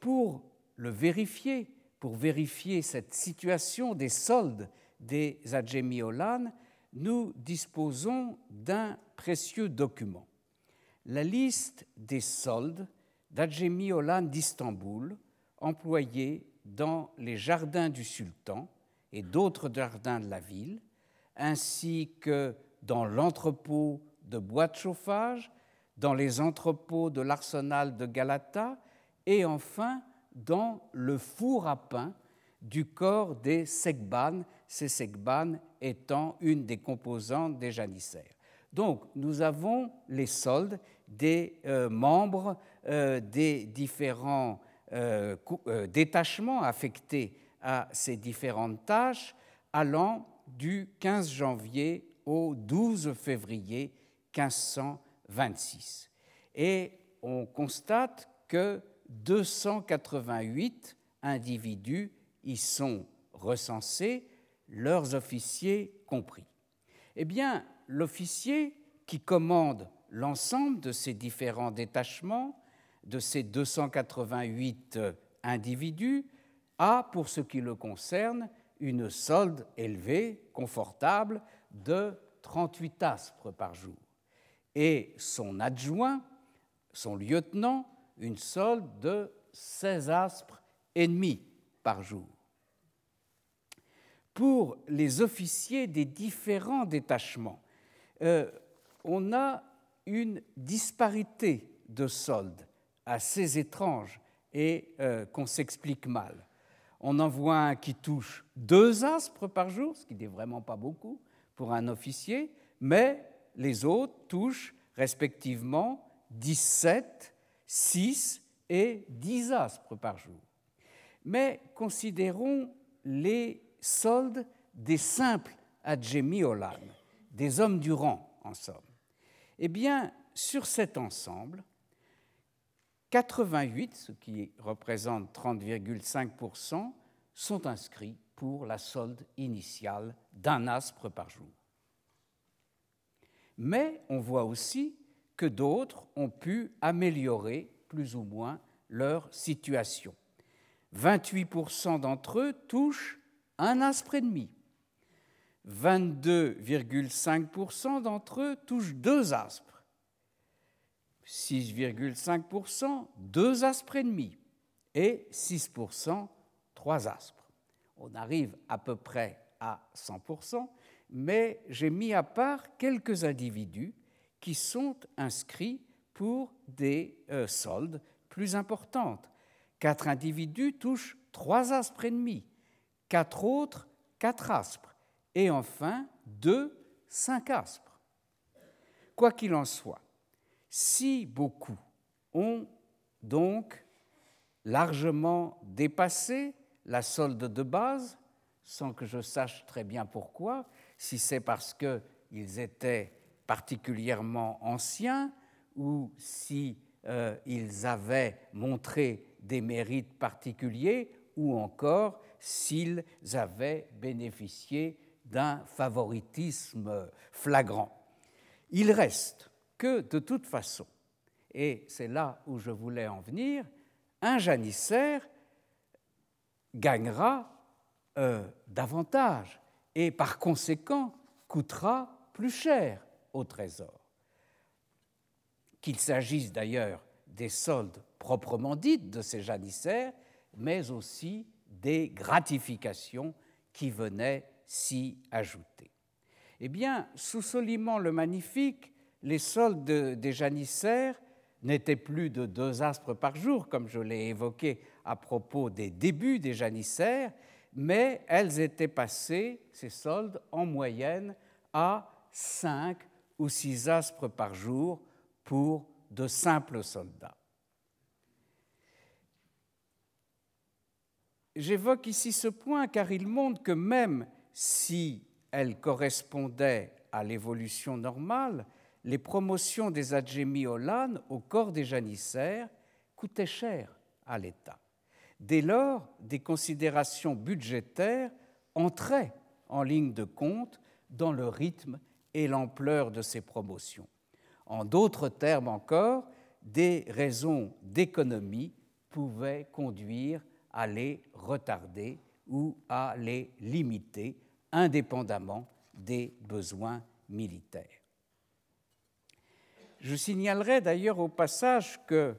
pour le vérifier, pour vérifier cette situation des soldes des Adjémiolanes, nous disposons d'un précieux document. La liste des soldes d'Adjémiolan d'Istanbul employés dans les jardins du sultan et d'autres jardins de la ville, ainsi que dans l'entrepôt de bois de chauffage, dans les entrepôts de l'arsenal de Galata et enfin dans le four à pain du corps des segbanes, ces segbanes étant une des composantes des janissaires. Donc nous avons les soldes des euh, membres euh, des différents euh, détachements affectés à ces différentes tâches allant du 15 janvier au 12 février 1526. Et on constate que 288 individus y sont recensés, leurs officiers compris. Eh bien, l'officier qui commande l'ensemble de ces différents détachements, de ces 288 individus, a, pour ce qui le concerne, une solde élevée, confortable, de 38 aspres par jour. Et son adjoint, son lieutenant, une solde de 16 aspres et demi par jour. Pour les officiers des différents détachements, euh, on a une disparité de soldes assez étrange et euh, qu'on s'explique mal. On en voit un qui touche deux aspres par jour, ce qui n'est vraiment pas beaucoup pour un officier, mais les autres touchent respectivement 17, 6 et 10 aspres par jour. Mais considérons les soldes des simples adjémiolan, des hommes du rang en somme. Eh bien, sur cet ensemble, 88, ce qui représente 30,5%, sont inscrits pour la solde initiale d'un aspre par jour. Mais on voit aussi que d'autres ont pu améliorer plus ou moins leur situation. 28% d'entre eux touchent un aspre et demi. 22,5% d'entre eux touchent deux aspres. 6,5% deux aspres et demi. Et 6% trois aspres. On arrive à peu près à 100%, mais j'ai mis à part quelques individus qui sont inscrits pour des euh, soldes plus importantes. Quatre individus touchent trois aspres et demi, quatre autres quatre aspres, et enfin deux cinq aspres. Quoi qu'il en soit, si beaucoup ont donc largement dépassé la solde de base, sans que je sache très bien pourquoi, si c'est parce qu'ils étaient particulièrement anciens ou si euh, ils avaient montré des mérites particuliers ou encore s'ils avaient bénéficié d'un favoritisme flagrant. Il reste que, de toute façon, et c'est là où je voulais en venir, un janissaire gagnera euh, davantage et par conséquent coûtera plus cher au Trésor. Qu'il s'agisse d'ailleurs des soldes proprement dites de ces janissaires, mais aussi des gratifications qui venaient s'y ajouter. Eh bien, sous Soliman le Magnifique, les soldes des janissaires n'étaient plus de deux aspres par jour, comme je l'ai évoqué à propos des débuts des janissaires, mais elles étaient passées, ces soldes, en moyenne à cinq ou six aspres par jour pour de simples soldats. J'évoque ici ce point car il montre que même si elles correspondaient à l'évolution normale, les promotions des Adjémi-Olan au corps des janissaires coûtaient cher à l'État. Dès lors, des considérations budgétaires entraient en ligne de compte dans le rythme et l'ampleur de ces promotions. En d'autres termes encore, des raisons d'économie pouvaient conduire à les retarder ou à les limiter indépendamment des besoins militaires. Je signalerai d'ailleurs au passage que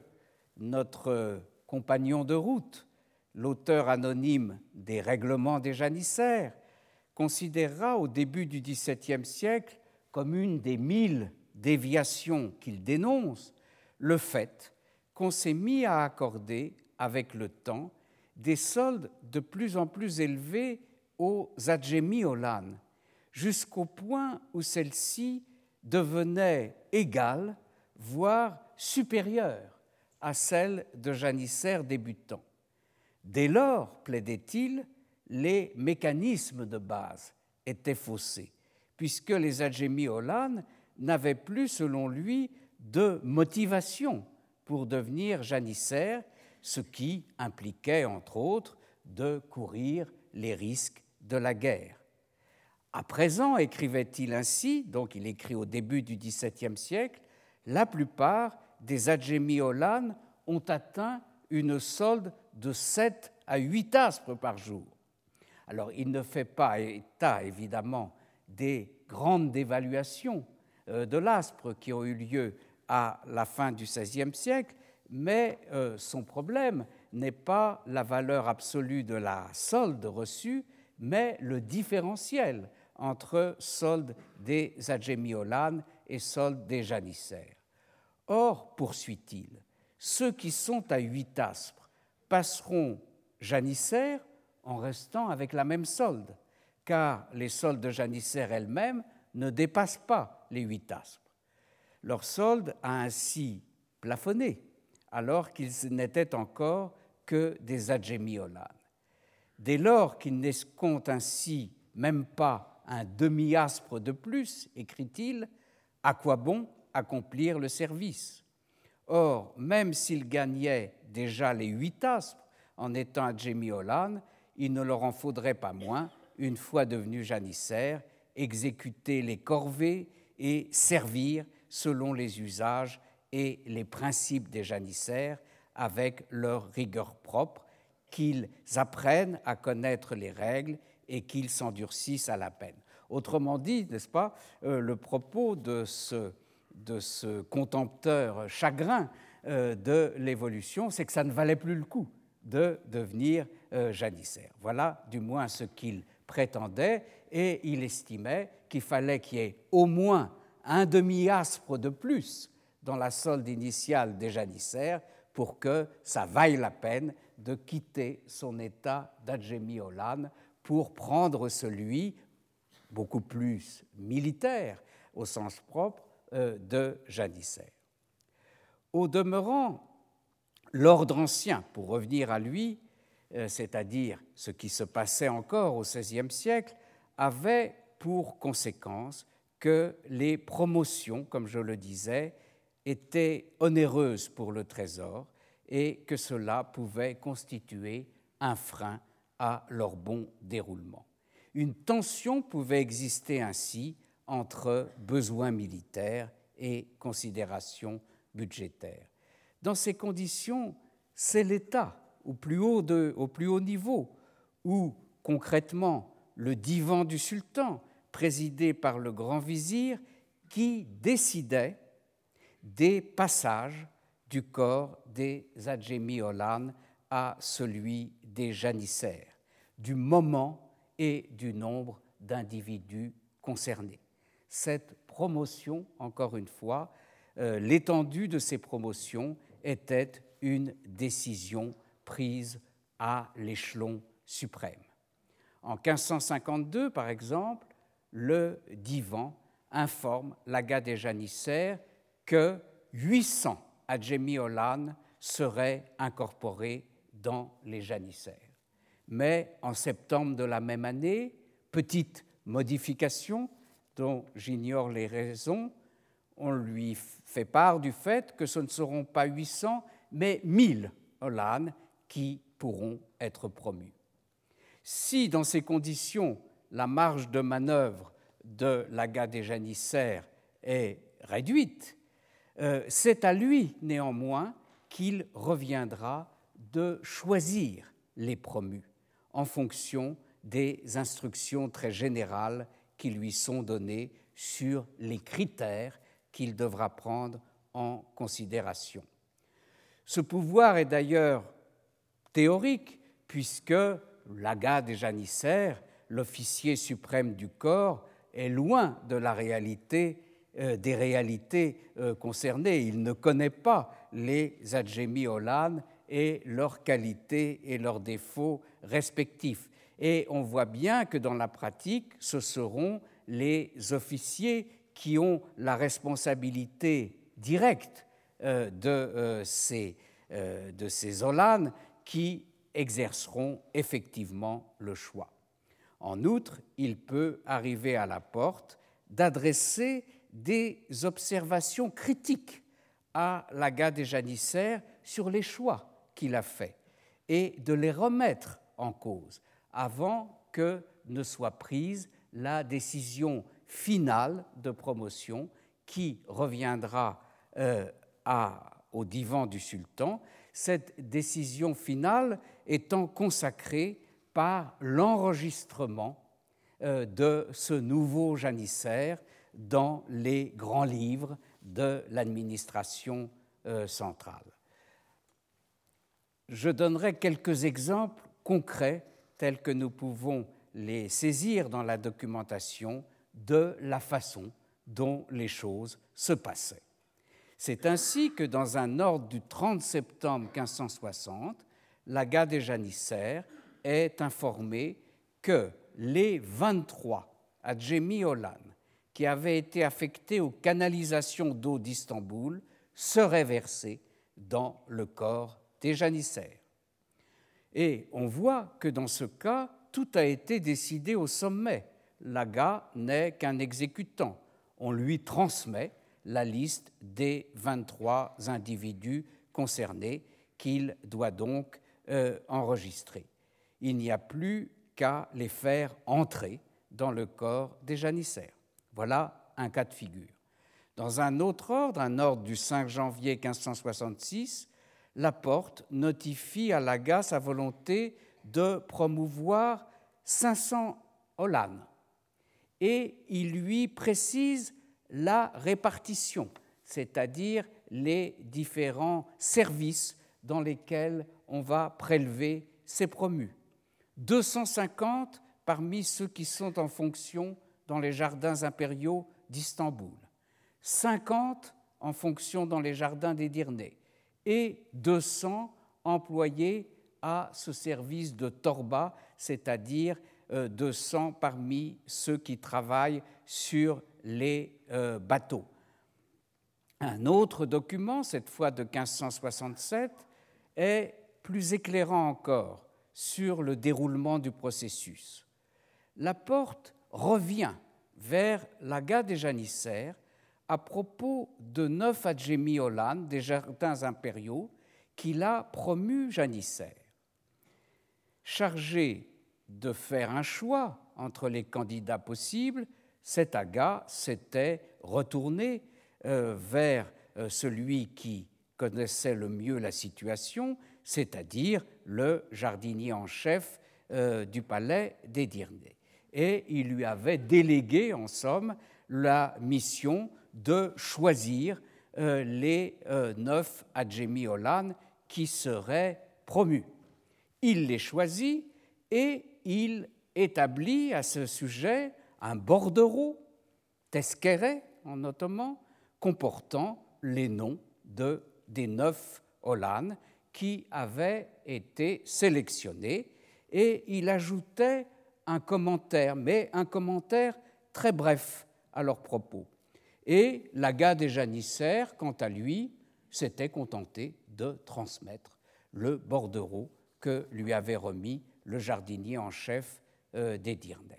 notre compagnon de route, l'auteur anonyme des règlements des janissaires, considérera au début du XVIIe siècle comme une des mille déviations qu'il dénonce le fait qu'on s'est mis à accorder avec le temps des soldes de plus en plus élevés aux Adjémiolan, jusqu'au point où celles-ci devenaient égales, voire supérieures à celles de janissaires débutants. Dès lors, plaidait-il, les mécanismes de base étaient faussés, puisque les Adjémiolan n'avaient plus, selon lui, de motivation pour devenir janissaires, ce qui impliquait, entre autres, de courir les risques de la guerre. À présent, écrivait-il ainsi, donc il écrit au début du XVIIe siècle, la plupart des Adjémiolan ont atteint une solde de 7 à 8 aspres par jour. Alors, il ne fait pas état, évidemment, des grandes dévaluations euh, de l'aspre qui ont eu lieu à la fin du XVIe siècle, mais euh, son problème n'est pas la valeur absolue de la solde reçue, mais le différentiel entre solde des Adjémiolan et solde des janissaires. Or, poursuit-il, ceux qui sont à huit aspres passeront janissaires en restant avec la même solde, car les soldes de janissaires elles-mêmes ne dépassent pas les huit aspres. Leur solde a ainsi plafonné, alors qu'ils n'étaient encore que des adjémiolan. Dès lors qu'ils n'escomptent ainsi même pas un demi-aspre de plus, écrit-il, à quoi bon accomplir le service? Or, même s'il gagnait déjà les huit aspres en étant à Olan, il ne leur en faudrait pas moins, une fois devenu janissaire, exécuter les corvées et servir selon les usages et les principes des janissaires avec leur rigueur propre, qu'ils apprennent à connaître les règles et qu'ils s'endurcissent à la peine. Autrement dit, n'est-ce pas, euh, le propos de ce, de ce contempteur chagrin euh, de l'évolution, c'est que ça ne valait plus le coup de devenir euh, janissaire. Voilà du moins ce qu'il prétendait, et il estimait qu'il fallait qu'il y ait au moins un demi-aspre de plus dans la solde initiale des janissaires pour que ça vaille la peine de quitter son état d'Adjemi-Olan pour prendre celui, beaucoup plus militaire au sens propre, euh, de janissaire. Au demeurant, l'ordre ancien, pour revenir à lui, euh, c'est-à-dire ce qui se passait encore au XVIe siècle, avait pour conséquence que les promotions, comme je le disais, étaient onéreuses pour le Trésor et que cela pouvait constituer un frein à leur bon déroulement. Une tension pouvait exister ainsi entre besoins militaires et considérations budgétaires. Dans ces conditions, c'est l'État au plus haut, niveau, où concrètement le divan du sultan, présidé par le grand vizir, qui décidait des passages du corps des Adjemi Olan à celui des janissaires, du moment et du nombre d'individus concernés. Cette promotion, encore une fois, euh, l'étendue de ces promotions était une décision prise à l'échelon suprême. En 1552, par exemple, le divan informe l'Aga des janissaires que 800 Adjemi-Olan seraient incorporés dans les janissaires. Mais en septembre de la même année, petite modification dont j'ignore les raisons, on lui fait part du fait que ce ne seront pas 800, mais 1000 Olan qui pourront être promus. Si, dans ces conditions, la marge de manœuvre de l'AGA des janissaires est réduite, euh, c'est à lui néanmoins qu'il reviendra de choisir les promus en fonction des instructions très générales qui lui sont données sur les critères qu'il devra prendre en considération. Ce pouvoir est d'ailleurs théorique, puisque l'aga des janissaires, l'officier suprême du corps, est loin de la réalité, des réalités euh, concernées. Il ne connaît pas les adjemi Olan et leurs qualités et leurs défauts respectifs. Et on voit bien que dans la pratique, ce seront les officiers qui ont la responsabilité directe euh, de, ces, qui exerceront effectivement le choix. En outre, il peut arriver à la porte d'adresser des observations critiques à l'aga des janissaires sur les choix qu'il a faits et de les remettre en cause avant que ne soit prise la décision finale de promotion qui reviendra euh, au divan du sultan. Cette décision finale étant consacrée par l'enregistrement euh, de ce nouveau janissaire dans les grands livres de l'administration euh, centrale. Je donnerai quelques exemples concrets tels que nous pouvons les saisir dans la documentation de la façon dont les choses se passaient. C'est ainsi que dans un ordre du 30 septembre 1560, la des janissaires est informé que les 23 Adjemi Olan qui avaient été affectés aux canalisations d'eau d'Istanbul seraient versés dans le corps des janissaires. Et on voit que dans ce cas, tout a été décidé au sommet. L'AGA n'est qu'un exécutant. On lui transmet la liste des 23 individus concernés qu'il doit donc euh, enregistrer. Il n'y a plus qu'à les faire entrer dans le corps des janissaires. Voilà un cas de figure. Dans un autre ordre, un ordre du 5 janvier 1566, Laporte notifie à Laga sa volonté de promouvoir 500 Hollandes et il lui précise la répartition, c'est-à-dire les différents services dans lesquels on va prélever ces promus. 250 parmi ceux qui sont en fonction dans les jardins impériaux d'Istanbul, 50 en fonction dans les jardins d'Edirne et 200 employés à ce service de Torba, c'est-à-dire 200 euh, parmi ceux qui travaillent sur les euh, bateaux. Un autre document, cette fois de 1567, est plus éclairant encore sur le déroulement du processus. La porte revient vers l'Aga des janissaires à propos de neuf adjémis Hollande des jardins impériaux qu'il a promus janissaires. Chargé de faire un choix entre les candidats possibles, cet aga s'était retourné euh, vers euh, celui qui connaissait le mieux la situation, c'est-à-dire le jardinier en chef euh, du palais d'Edirne. Et il lui avait délégué, en somme, la mission de choisir les neuf Adjemi Olan qui seraient promus. Il les choisit et il établit à ce sujet un bordereau, tesquere en ottoman, comportant les noms de, des neuf Hollandes qui avaient été sélectionnés et il ajoutait un commentaire, mais un commentaire très bref à leur propos. Et l'aga des janissaires, quant à lui, s'était contenté de transmettre le bordereau que lui avait remis le jardinier en chef euh, d'Edirne.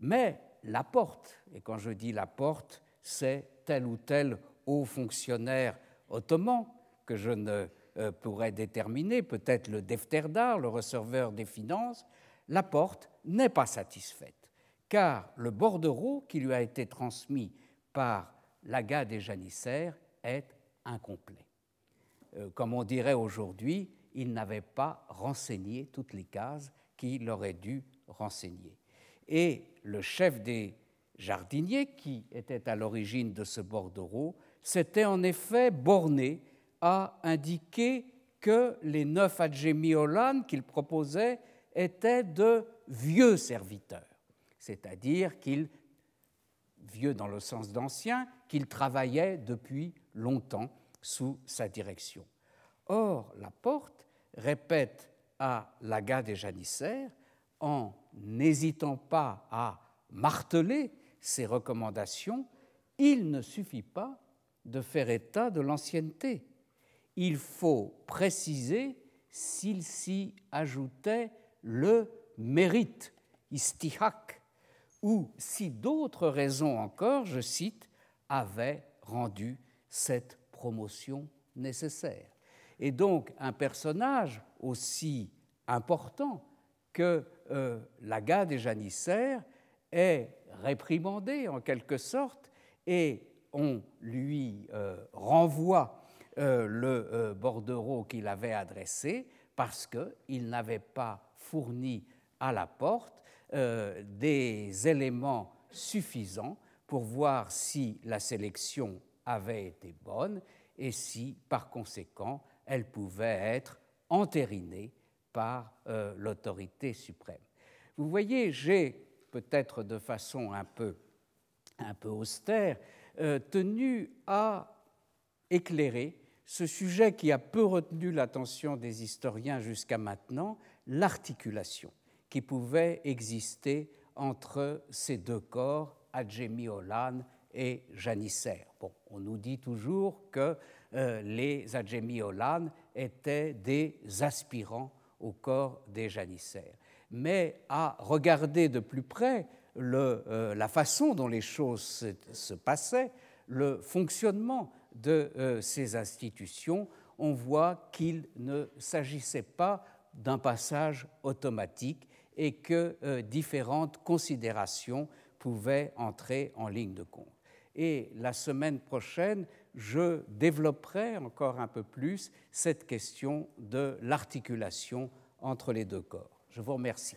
Mais la porte, et quand je dis la porte, c'est tel ou tel haut fonctionnaire ottoman que je ne euh, pourrais déterminer, peut-être le defterdar, le receveur des finances, la porte n'est pas satisfaite, car le bordereau qui lui a été transmis par l'aga des janissaires est incomplet. Euh, comme on dirait aujourd'hui, il n'avait pas renseigné toutes les cases qu'il aurait dû renseigner. Et le chef des jardiniers, qui était à l'origine de ce bordereau, s'était en effet borné à indiquer que les neuf adjémiolan qu'il proposait étaient de vieux serviteurs, c'est-à-dire qu'ils, vieux dans le sens d'anciens, qu'ils travaillaient depuis longtemps sous sa direction. Or, la porte répète à l'aga des janissaires, en n'hésitant pas à marteler ses recommandations, il ne suffit pas de faire état de l'ancienneté. Il faut préciser s'il s'y ajoutait le mérite, istihak, ou si d'autres raisons encore, je cite, avaient rendu cette promotion nécessaire. Et donc un personnage aussi important que euh, des janissaires est réprimandé en quelque sorte et on lui euh, renvoie euh, le bordereau qu'il avait adressé parce qu'il n'avait pas fourni à la porte des éléments suffisants pour voir si la sélection avait été bonne et si, par conséquent, elle pouvait être entérinée par euh, l'autorité suprême. Vous voyez, j'ai peut-être de façon un peu, un peu austère euh, tenu à éclairer ce sujet qui a peu retenu l'attention des historiens jusqu'à maintenant, l'articulation qui pouvait exister entre ces deux corps, Adjemi Olan et Janissaire. Bon, on nous dit toujours que euh, les Adjemi Olan étaient des aspirants au corps des janissaires. Mais à regarder de plus près euh, la façon dont les choses se, passaient, le fonctionnement de euh, ces institutions, on voit qu'il ne s'agissait pas d'un passage automatique et que euh, différentes considérations pouvaient entrer en ligne de compte. Et la semaine prochaine, je développerai encore un peu plus cette question de l'articulation entre les deux corps. Je vous remercie.